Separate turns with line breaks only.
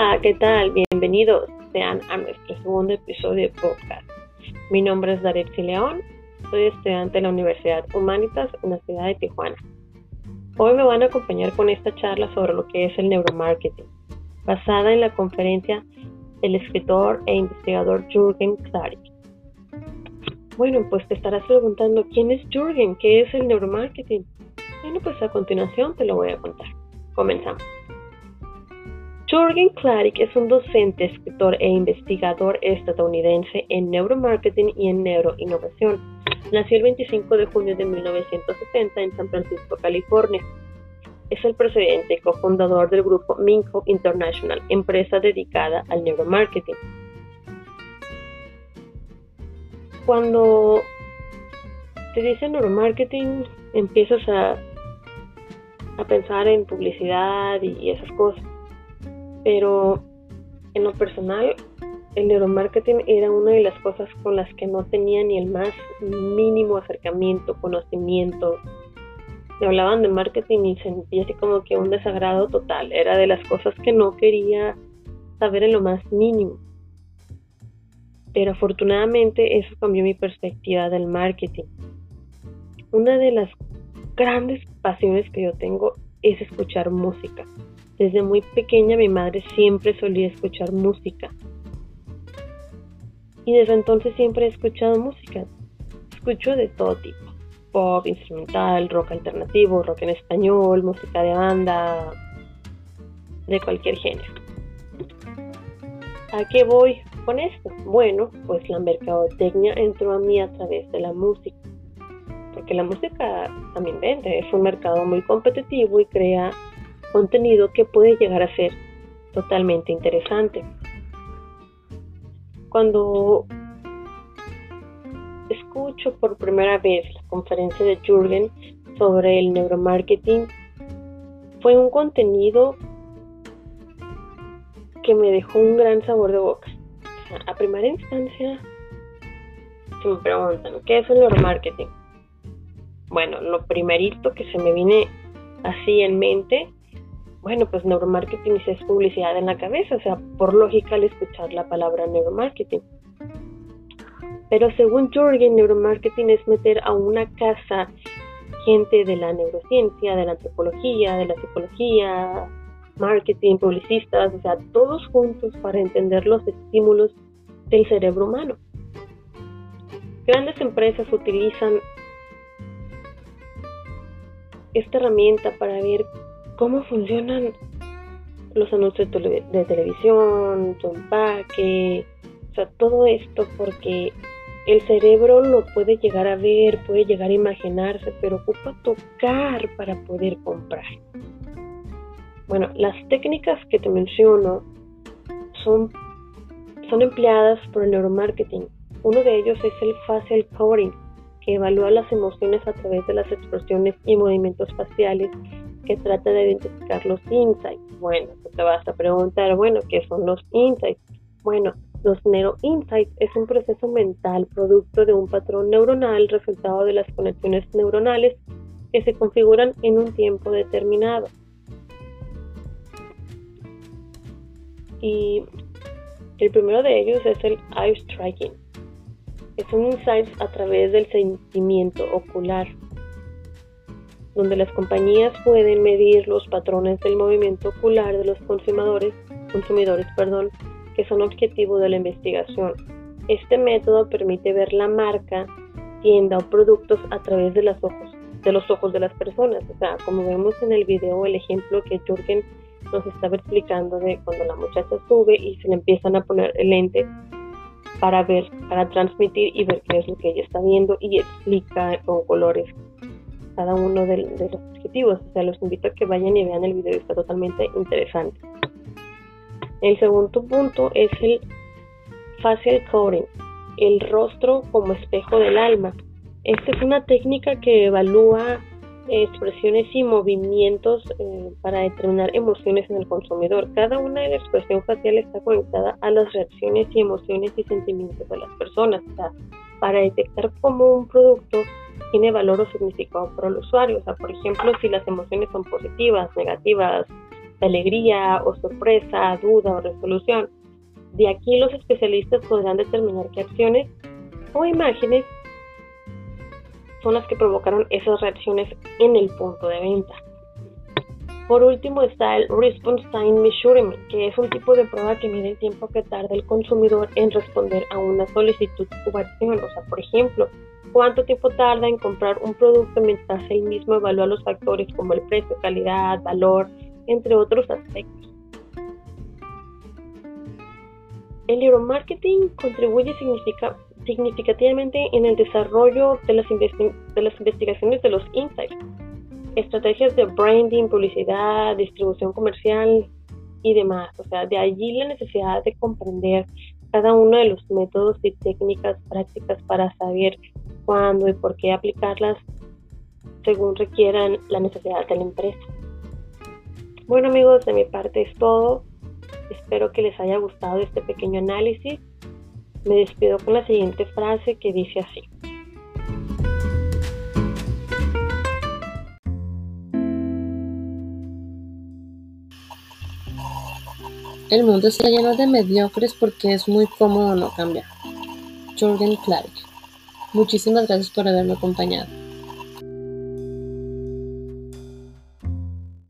Hola, ¿qué tal? Bienvenidos sean a nuestro segundo episodio de podcast. Mi nombre es Daretsi León, soy estudiante de la Universidad Humanitas en la ciudad de Tijuana. Hoy me van a acompañar con esta charla sobre lo que es el neuromarketing, basada en la conferencia del escritor e investigador Jürgen Klarik. Bueno, pues te estarás preguntando, ¿quién es Jürgen? ¿Qué es el neuromarketing? Bueno, pues a continuación te lo voy a contar. Comenzamos. Jürgen Klarik es un docente, escritor e investigador estadounidense en neuromarketing y en neuroinnovación. Nació el 25 de junio de 1970 en San Francisco, California. Es el presidente y cofundador del grupo Minco International, empresa dedicada al neuromarketing. Cuando te dicen neuromarketing, empiezas a, a pensar en publicidad y esas cosas pero en lo personal el neuromarketing era una de las cosas con las que no tenía ni el más mínimo acercamiento, conocimiento. Me hablaban de marketing y sentía así como que un desagrado total. Era de las cosas que no quería saber en lo más mínimo. Pero afortunadamente eso cambió mi perspectiva del marketing. Una de las grandes pasiones que yo tengo es escuchar música. Desde muy pequeña mi madre siempre solía escuchar música. Y desde entonces siempre he escuchado música. Escucho de todo tipo. Pop, instrumental, rock alternativo, rock en español, música de banda, de cualquier género. ¿A qué voy con esto? Bueno, pues la mercadotecnia entró a mí a través de la música. Porque la música también vende, es un mercado muy competitivo y crea contenido que puede llegar a ser totalmente interesante. Cuando escucho por primera vez la conferencia de Jürgen sobre el neuromarketing, fue un contenido que me dejó un gran sabor de boca. a primera instancia, se me preguntan, ¿qué es el neuromarketing? Bueno, lo primerito que se me viene así en mente bueno, pues neuromarketing es publicidad en la cabeza, o sea, por lógica al escuchar la palabra neuromarketing. Pero según Jorgen, neuromarketing es meter a una casa gente de la neurociencia, de la antropología, de la psicología, marketing, publicistas, o sea, todos juntos para entender los estímulos del cerebro humano. Grandes empresas utilizan esta herramienta para ver cómo funcionan los anuncios de televisión, tu empaque, o sea, todo esto porque el cerebro lo puede llegar a ver, puede llegar a imaginarse, pero ocupa tocar para poder comprar. Bueno, las técnicas que te menciono son, son empleadas por el neuromarketing. Uno de ellos es el facial coding, que evalúa las emociones a través de las expresiones y movimientos faciales que trata de identificar los insights. Bueno, te vas a preguntar, bueno, ¿qué son los insights? Bueno, los neuroinsights es un proceso mental producto de un patrón neuronal resultado de las conexiones neuronales que se configuran en un tiempo determinado. Y el primero de ellos es el eye striking. Es un insight a través del sentimiento ocular donde las compañías pueden medir los patrones del movimiento ocular de los consumidores, consumidores perdón, que son objetivo de la investigación. Este método permite ver la marca, tienda o productos a través de, los ojos, de los ojos de las personas. O sea, como vemos en el video, el ejemplo que Jürgen nos estaba explicando de cuando la muchacha sube y se le empiezan a poner el lente para ver, para transmitir y ver qué es lo que ella está viendo y explica con colores cada uno de, los objetivos. O sea, los invito a que vayan y vean el video, está totalmente interesante. El segundo punto es el facial coding, el rostro como espejo del alma. Esta es una técnica que evalúa expresiones y movimientos eh, para determinar emociones en el consumidor. Cada una de la expresión facial está conectada a las reacciones y emociones y sentimientos de las personas. O sea, para detectar cómo un producto tiene valor o significado para el usuario. O sea, por ejemplo, si las emociones son positivas, negativas, de alegría o sorpresa, duda o resolución. De aquí los especialistas podrán determinar qué acciones o imágenes son las que provocaron esas reacciones en el punto de venta. Por último está el Response Time Measurement, que es un tipo de prueba que mide el tiempo que tarda el consumidor en responder a una solicitud o acción. O sea, por ejemplo, cuánto tiempo tarda en comprar un producto mientras él mismo evalúa los factores como el precio, calidad, valor, entre otros aspectos. El neuromarketing contribuye significativamente en el desarrollo de las, de las investigaciones de los insights estrategias de branding, publicidad, distribución comercial y demás. O sea, de allí la necesidad de comprender cada uno de los métodos y técnicas prácticas para saber cuándo y por qué aplicarlas según requieran la necesidad de la empresa. Bueno amigos, de mi parte es todo. Espero que les haya gustado este pequeño análisis. Me despido con la siguiente frase que dice así.
El mundo está lleno de mediocres porque es muy cómodo no cambiar. Jordan Clark. Muchísimas gracias por haberme acompañado.